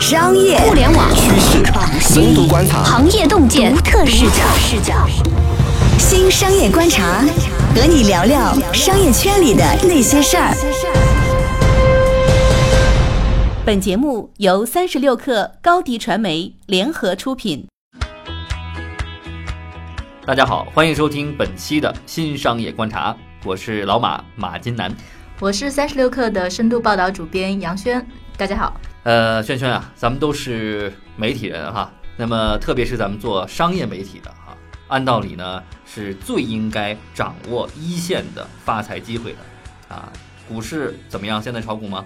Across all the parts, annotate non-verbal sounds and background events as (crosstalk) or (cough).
商业、互联网、趋势、深度观察、行业洞见、独特视角。视角。新商业观察，和你聊聊商业圈里的那些事儿。本节目由三十六克高低传媒联合出品。大家好，欢迎收听本期的新商业观察，我是老马马金南，我是三十六克的深度报道主编杨轩，大家好。呃，轩轩啊，咱们都是媒体人哈，那么特别是咱们做商业媒体的哈，按道理呢是最应该掌握一线的发财机会的啊。股市怎么样？现在炒股吗？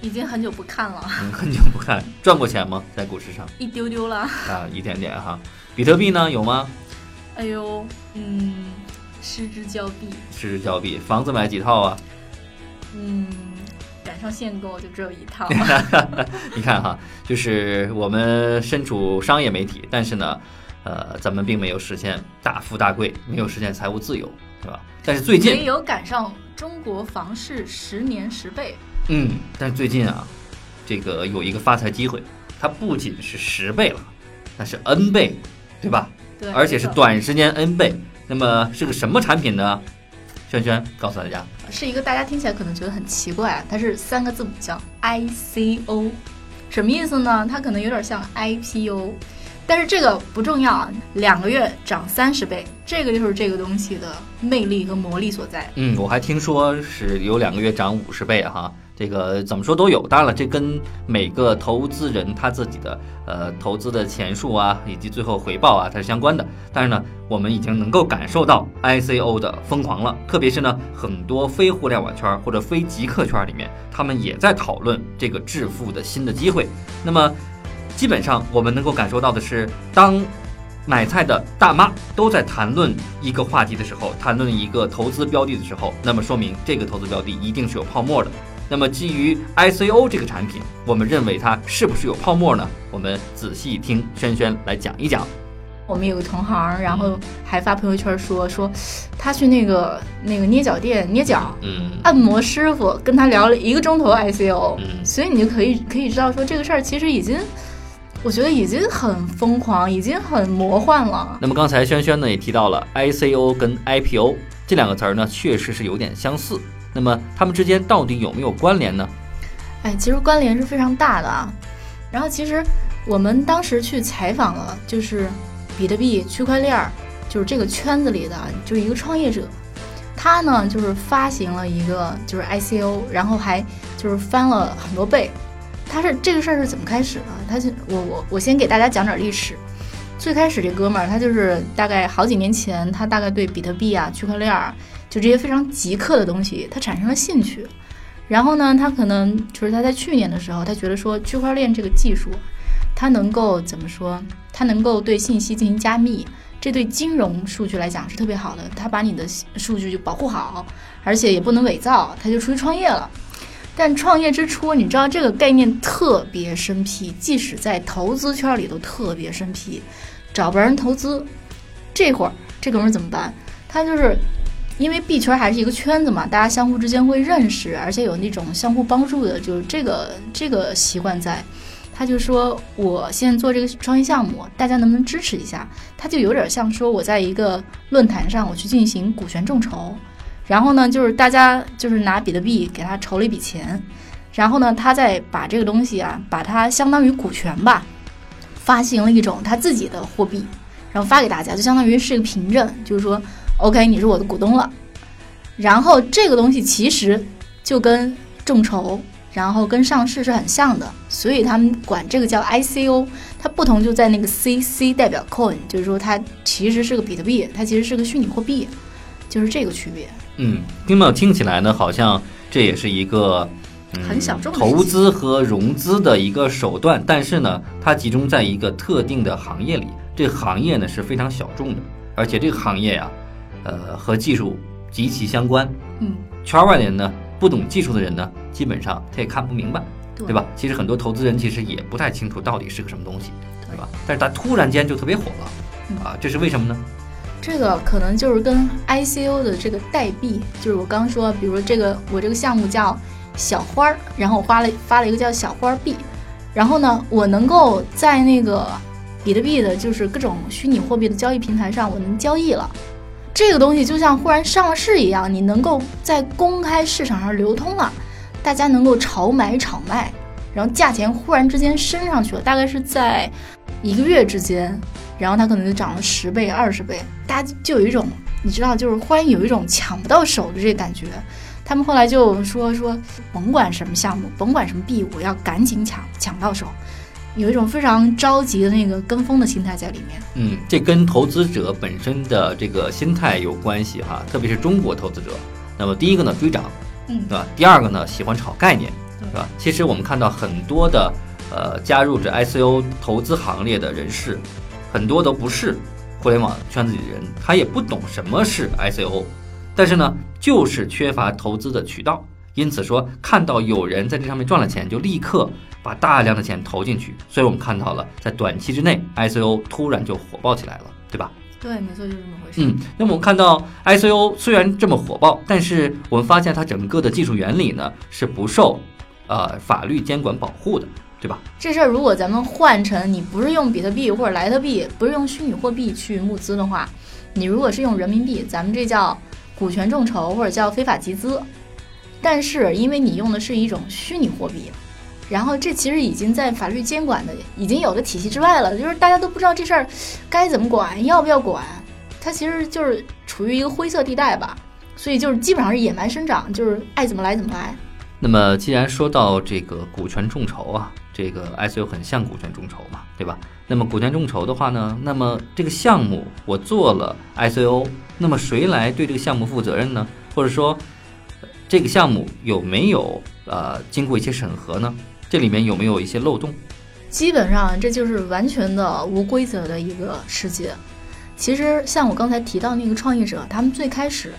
已经很久不看了，嗯，(laughs) 很久不看，赚过钱吗？在股市上？一丢丢了啊，一点点哈。比特币呢？有吗？哎呦，嗯，失之交臂。失之交臂。房子买几套啊？嗯。赶上限购就只有一套。(laughs) (laughs) 你看哈，就是我们身处商业媒体，但是呢，呃，咱们并没有实现大富大贵，没有实现财务自由，对吧？但是最近也有赶上中国房市十年十倍。嗯，但是最近啊，这个有一个发财机会，它不仅是十倍了，那是 N 倍，对吧？对，而且是短时间 N 倍。那么是个什么产品呢？轩轩告诉大家，是一个大家听起来可能觉得很奇怪，它是三个字母叫 ICO，什么意思呢？它可能有点像 IPO，但是这个不重要啊。两个月涨三十倍，这个就是这个东西的魅力和魔力所在。嗯，我还听说是有两个月涨五十倍哈。这个怎么说都有，当然了，这跟每个投资人他自己的呃投资的钱数啊，以及最后回报啊，它是相关的。但是呢，我们已经能够感受到 ICO 的疯狂了，特别是呢，很多非互联网圈或者非极客圈里面，他们也在讨论这个致富的新的机会。那么，基本上我们能够感受到的是，当买菜的大妈都在谈论一个话题的时候，谈论一个投资标的的时候，那么说明这个投资标的一定是有泡沫的。那么，基于 ICO 这个产品，我们认为它是不是有泡沫呢？我们仔细听轩轩来讲一讲。我们有个同行，然后还发朋友圈说说，他去那个那个捏脚店捏脚，嗯，按摩师傅跟他聊了一个钟头 ICO，嗯，所以你就可以可以知道说这个事儿其实已经，我觉得已经很疯狂，已经很魔幻了。那么刚才轩轩呢也提到了 ICO 跟 IPO 这两个词儿呢，确实是有点相似。那么它们之间到底有没有关联呢？哎，其实关联是非常大的啊。然后其实我们当时去采访了，就是比特币区块链儿，就是这个圈子里的，就是一个创业者，他呢就是发行了一个就是 ICO，然后还就是翻了很多倍。他是这个事儿是怎么开始的？他就我我我先给大家讲点历史。最开始这哥们儿他就是大概好几年前，他大概对比特币啊、区块链儿。就这些非常极客的东西，他产生了兴趣，然后呢，他可能就是他在去年的时候，他觉得说区块链这个技术，它能够怎么说？它能够对信息进行加密，这对金融数据来讲是特别好的。他把你的数据就保护好，而且也不能伪造，他就出去创业了。但创业之初，你知道这个概念特别生僻，即使在投资圈里都特别生僻，找不着人投资。这会儿这哥们怎么办？他就是。因为币圈还是一个圈子嘛，大家相互之间会认识，而且有那种相互帮助的，就是这个这个习惯在。他就说，我现在做这个创业项目，大家能不能支持一下？他就有点像说，我在一个论坛上，我去进行股权众筹，然后呢，就是大家就是拿比特币给他筹了一笔钱，然后呢，他再把这个东西啊，把它相当于股权吧，发行了一种他自己的货币，然后发给大家，就相当于是一个凭证，就是说。OK，你是我的股东了。然后这个东西其实就跟众筹，然后跟上市是很像的，所以他们管这个叫 ICO。它不同就在那个 CC 代表 coin，就是说它其实是个比特币，它其实是个虚拟货币，就是这个区别。嗯，听没有？听起来呢，好像这也是一个很小众投资和融资的一个手段，但是呢，它集中在一个特定的行业里，这个行业呢是非常小众的，而且这个行业呀。呃，和技术极其相关。嗯，圈外的人呢，不懂技术的人呢，基本上他也看不明白，对吧？其实很多投资人其实也不太清楚到底是个什么东西，对吧？但是他突然间就特别火了，啊，这是为什么呢？这个可能就是跟 ICO 的这个代币，就是我刚说，比如说这个我这个项目叫小花儿，然后我发了发了一个叫小花币，然后呢，我能够在那个比特币的，就是各种虚拟货币的交易平台上，我能交易了。这个东西就像忽然上市一样，你能够在公开市场上流通了，大家能够炒买炒卖，然后价钱忽然之间升上去了，大概是在一个月之间，然后它可能就涨了十倍、二十倍，大家就有一种你知道，就是忽然有一种抢不到手的这感觉。他们后来就说说，甭管什么项目，甭管什么币，我要赶紧抢抢到手，有一种非常着急的那个跟风的心态在里面。嗯，这跟投资者本身的这个心态有关系哈，特别是中国投资者。那么第一个呢，追涨，嗯对吧？第二个呢，喜欢炒概念，对吧？其实我们看到很多的呃加入这 ICO 投资行列的人士，很多都不是互联网圈子里的人，他也不懂什么是 ICO，但是呢，就是缺乏投资的渠道，因此说看到有人在这上面赚了钱，就立刻把大量的钱投进去，所以我们看到了在短期之内 ICO 突然就火爆起来了，对吧？对，没错，就是这么回事。嗯，那么我们看到 ICO 虽然这么火爆，但是我们发现它整个的技术原理呢是不受呃法律监管保护的，对吧？这事儿如果咱们换成你不是用比特币或者莱特币，不是用虚拟货币去募资的话，你如果是用人民币，咱们这叫股权众筹或者叫非法集资。但是因为你用的是一种虚拟货币，然后这其实已经在法律监管的已经有的体系之外了，就是大家都不知道这事儿该怎么管，要不要管，它其实就是处于一个灰色地带吧。所以就是基本上是野蛮生长，就是爱怎么来怎么来。那么既然说到这个股权众筹啊，这个 ICO 很像股权众筹嘛，对吧？那么股权众筹的话呢，那么这个项目我做了 ICO，那么谁来对这个项目负责任呢？或者说这个项目有没有呃经过一些审核呢？这里面有没有一些漏洞？基本上这就是完全的无规则的一个世界。其实像我刚才提到那个创业者，他们最开始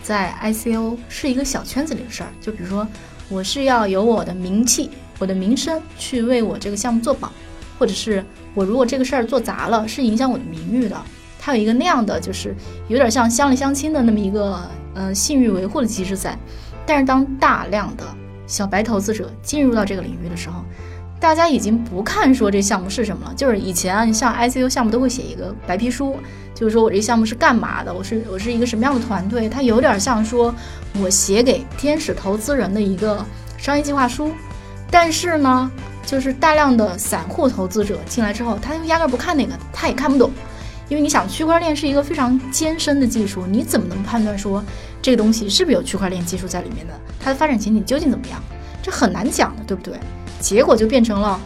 在 ICO 是一个小圈子里的事儿，就比如说我是要有我的名气、我的名声去为我这个项目做保，或者是我如果这个事儿做砸了，是影响我的名誉的。它有一个那样的，就是有点像乡里乡亲的那么一个呃信誉维护的机制在。但是当大量的小白投资者进入到这个领域的时候，大家已经不看说这项目是什么了，就是以前啊，你像 I C U 项目都会写一个白皮书，就是说我这项目是干嘛的，我是我是一个什么样的团队，它有点像说我写给天使投资人的一个商业计划书。但是呢，就是大量的散户投资者进来之后，他就压根不看那个，他也看不懂，因为你想，区块链是一个非常艰深的技术，你怎么能判断说这个东西是不是有区块链技术在里面的？它的发展前景究竟怎么样？这很难讲的，对不对？结果就变成了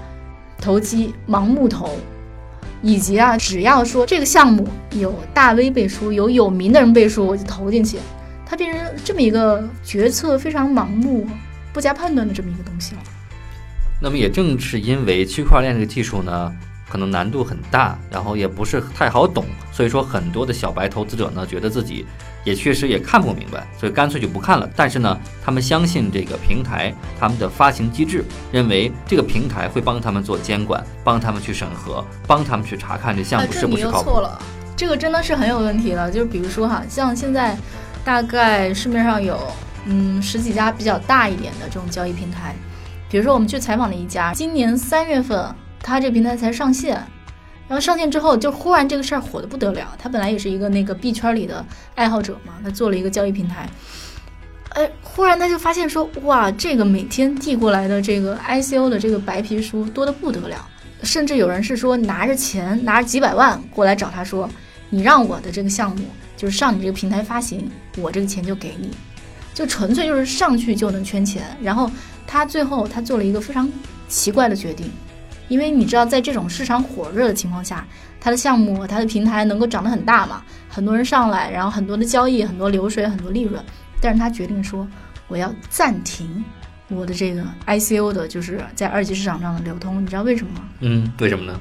投机、盲目投，以及啊，只要说这个项目有大 V 背书，有有名的人背书，我就投进去。它变成这么一个决策非常盲目、不加判断的这么一个东西了。那么也正是因为区块链这个技术呢，可能难度很大，然后也不是太好懂，所以说很多的小白投资者呢，觉得自己也确实也看不明白，所以干脆就不看了。但是呢，他们相信这个平台他们的发行机制，认为这个平台会帮他们做监管，帮他们去审核，帮他们去查看这项目是不是靠谱。又错了，这个真的是很有问题了。就是比如说哈，像现在大概市面上有嗯十几家比较大一点的这种交易平台，比如说我们去采访了一家，今年三月份他这个平台才上线，然后上线之后就忽然这个事儿火的不得了。他本来也是一个那个币圈里的爱好者嘛，他做了一个交易平台。哎，忽然他就发现说，哇，这个每天递过来的这个 ICO 的这个白皮书多的不得了，甚至有人是说拿着钱，拿着几百万过来找他说，你让我的这个项目就是上你这个平台发行，我这个钱就给你，就纯粹就是上去就能圈钱。然后他最后他做了一个非常奇怪的决定，因为你知道在这种市场火热的情况下，他的项目他的平台能够长得很大嘛，很多人上来，然后很多的交易，很多流水，很多利润。但是他决定说，我要暂停我的这个 ICO 的，就是在二级市场上的流通。你知道为什么吗？嗯，为什么呢？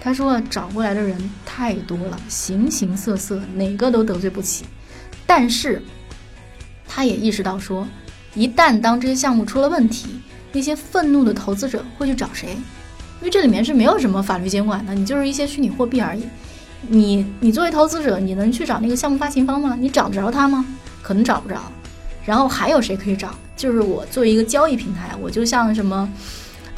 他说找过来的人太多了，形形色色，哪个都得罪不起。但是，他也意识到说，一旦当这些项目出了问题，那些愤怒的投资者会去找谁？因为这里面是没有什么法律监管的，你就是一些虚拟货币而已。你你作为投资者，你能去找那个项目发行方吗？你找得着他吗？可能找不着。然后还有谁可以找？就是我作为一个交易平台，我就像什么，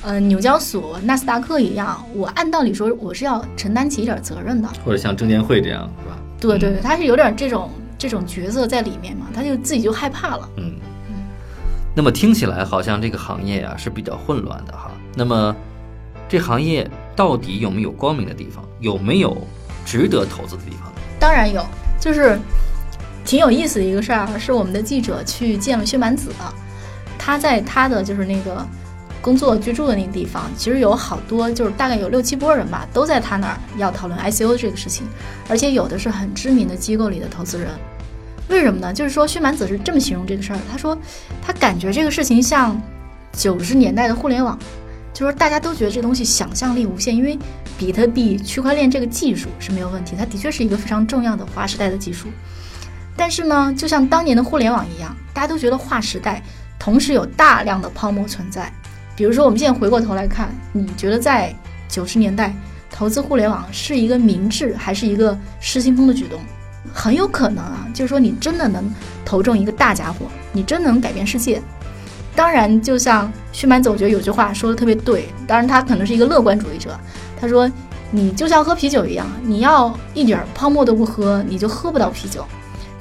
呃，纽交所、纳斯达克一样，我按道理说我是要承担起一点责任的。或者像证监会这样，是吧？对对对，他是有点这种这种角色在里面嘛，他就自己就害怕了。嗯。那么听起来好像这个行业啊是比较混乱的哈。那么这行业到底有没有光明的地方？有没有值得投资的地方？当然有，就是挺有意思的一个事儿，是我们的记者去见了薛蛮子，他在他的就是那个工作居住的那个地方，其实有好多就是大概有六七波人吧，都在他那儿要讨论 ICO 这个事情，而且有的是很知名的机构里的投资人。为什么呢？就是说薛蛮子是这么形容这个事儿，他说他感觉这个事情像九十年代的互联网，就说大家都觉得这东西想象力无限，因为比特币、区块链这个技术是没有问题，它的确是一个非常重要的划时代的技术。但是呢，就像当年的互联网一样，大家都觉得划时代，同时有大量的泡沫存在。比如说，我们现在回过头来看，你觉得在九十年代投资互联网是一个明智还是一个失心疯的举动？很有可能啊，就是说你真的能投中一个大家伙，你真能改变世界。当然，就像薛蛮子，我觉得有句话说的特别对。当然，他可能是一个乐观主义者。他说：“你就像喝啤酒一样，你要一点泡沫都不喝，你就喝不到啤酒。”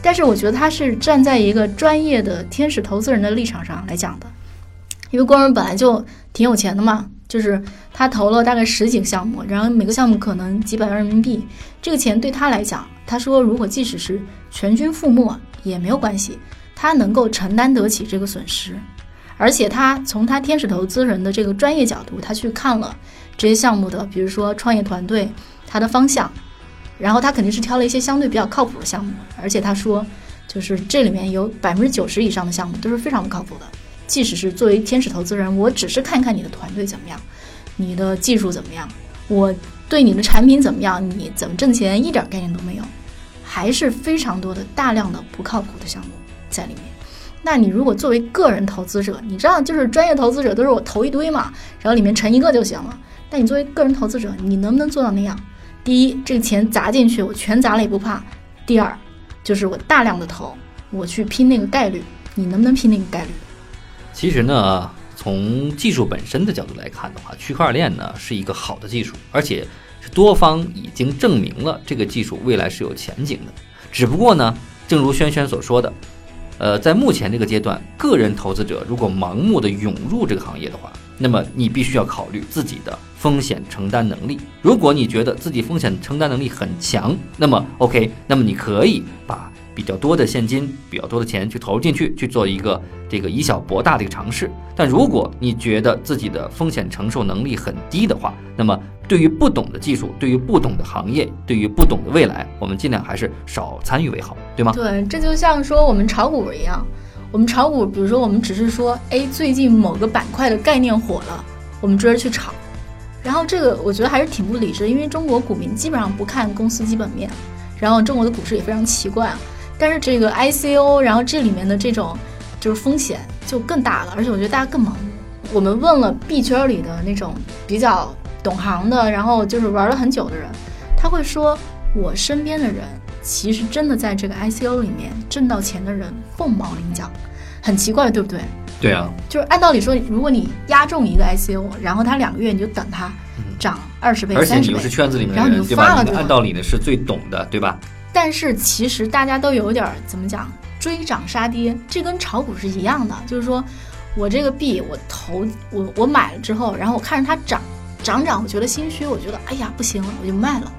但是，我觉得他是站在一个专业的天使投资人的立场上来讲的，因为光荣本来就挺有钱的嘛。就是他投了大概十几个项目，然后每个项目可能几百万人民币。这个钱对他来讲，他说如果即使是全军覆没也没有关系，他能够承担得起这个损失。而且他从他天使投资人的这个专业角度，他去看了这些项目的，比如说创业团队，他的方向，然后他肯定是挑了一些相对比较靠谱的项目。而且他说，就是这里面有百分之九十以上的项目都是非常不靠谱的。即使是作为天使投资人，我只是看看你的团队怎么样，你的技术怎么样，我对你的产品怎么样，你怎么挣钱一点概念都没有，还是非常多的大量的不靠谱的项目在里面。那你如果作为个人投资者，你知道就是专业投资者都是我投一堆嘛，然后里面成一个就行了。但你作为个人投资者，你能不能做到那样？第一，这个钱砸进去，我全砸了也不怕；第二，就是我大量的投，我去拼那个概率，你能不能拼那个概率？其实呢，从技术本身的角度来看的话，区块链呢是一个好的技术，而且是多方已经证明了这个技术未来是有前景的。只不过呢，正如轩轩所说的，呃，在目前这个阶段，个人投资者如果盲目的涌入这个行业的话，那么你必须要考虑自己的风险承担能力。如果你觉得自己风险承担能力很强，那么 OK，那么你可以把。比较多的现金，比较多的钱去投入进去，去做一个这个以小博大的一个尝试。但如果你觉得自己的风险承受能力很低的话，那么对于不懂的技术，对于不懂的行业，对于不懂的未来，我们尽量还是少参与为好，对吗？对，这就像说我们炒股一样，我们炒股，比如说我们只是说，哎，最近某个板块的概念火了，我们追着去炒，然后这个我觉得还是挺不理智，因为中国股民基本上不看公司基本面，然后中国的股市也非常奇怪。但是这个 ICO，然后这里面的这种就是风险就更大了，而且我觉得大家更盲目。我们问了币圈里的那种比较懂行的，然后就是玩了很久的人，他会说，我身边的人其实真的在这个 ICO 里面挣到钱的人凤毛麟角，很奇怪，对不对？对啊，就是按道理说，如果你押中一个 ICO，然后它两个月你就等它涨二十倍、三十倍，而且你又是圈子里面的人，对吧？按道理呢是最懂的，对吧？但是其实大家都有点怎么讲，追涨杀跌，这跟炒股是一样的。就是说我这个币我投我我买了之后，然后我看着它涨涨涨，我觉得心虚，我觉得哎呀不行了，我就卖了。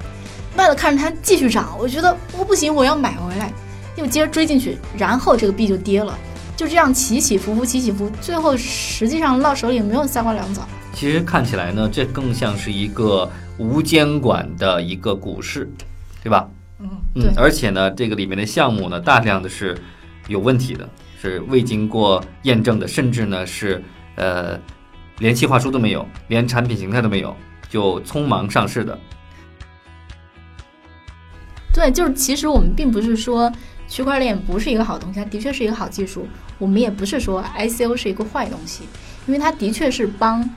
卖了看着它继续涨，我觉得我不行，我要买回来，又接着追进去，然后这个币就跌了，就这样起起伏伏起起伏，最后实际上落手里没有三瓜两枣。其实看起来呢，这更像是一个无监管的一个股市，对吧？嗯嗯，而且呢，这个里面的项目呢，大量的是有问题的，是未经过验证的，甚至呢是呃连计划书都没有，连产品形态都没有，就匆忙上市的。对，就是其实我们并不是说区块链不是一个好东西，它的确是一个好技术。我们也不是说 ICO 是一个坏东西，因为它的确是帮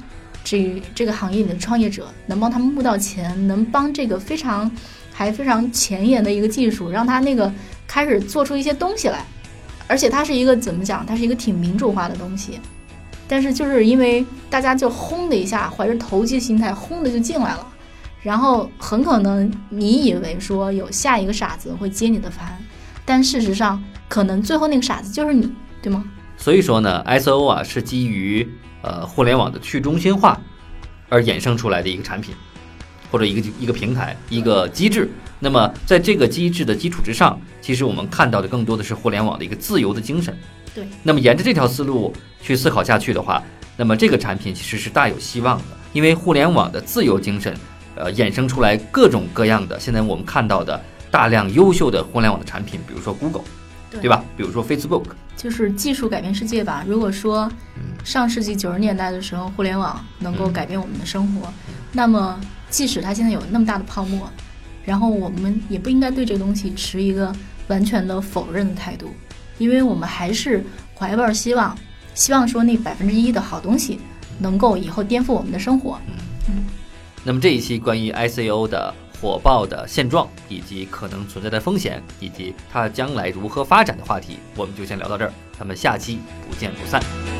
这这个行业里的创业者能帮他们募到钱，能帮这个非常。还非常前沿的一个技术，让他那个开始做出一些东西来，而且它是一个怎么讲？它是一个挺民主化的东西。但是就是因为大家就轰的一下，怀着投机心态轰的就进来了，然后很可能你以为说有下一个傻子会接你的盘，但事实上可能最后那个傻子就是你，对吗？所以说呢，SO 啊是基于呃互联网的去中心化而衍生出来的一个产品，或者一个一个平台一个机制。那么在这个机制的基础之上，其实我们看到的更多的是互联网的一个自由的精神。对。那么沿着这条思路去思考下去的话，那么这个产品其实是大有希望的，因为互联网的自由精神，呃，衍生出来各种各样的现在我们看到的大量优秀的互联网的产品，比如说 Google，对吧？比如说 Facebook，就是技术改变世界吧。如果说上世纪九十年代的时候，互联网能够改变我们的生活，那么即使它现在有那么大的泡沫，然后我们也不应该对这个东西持一个完全的否认的态度。因为我们还是怀抱希望，希望说那百分之一的好东西能够以后颠覆我们的生活。嗯，那么这一期关于 ICO 的火爆的现状，以及可能存在的风险，以及它将来如何发展的话题，我们就先聊到这儿。咱们下期不见不散。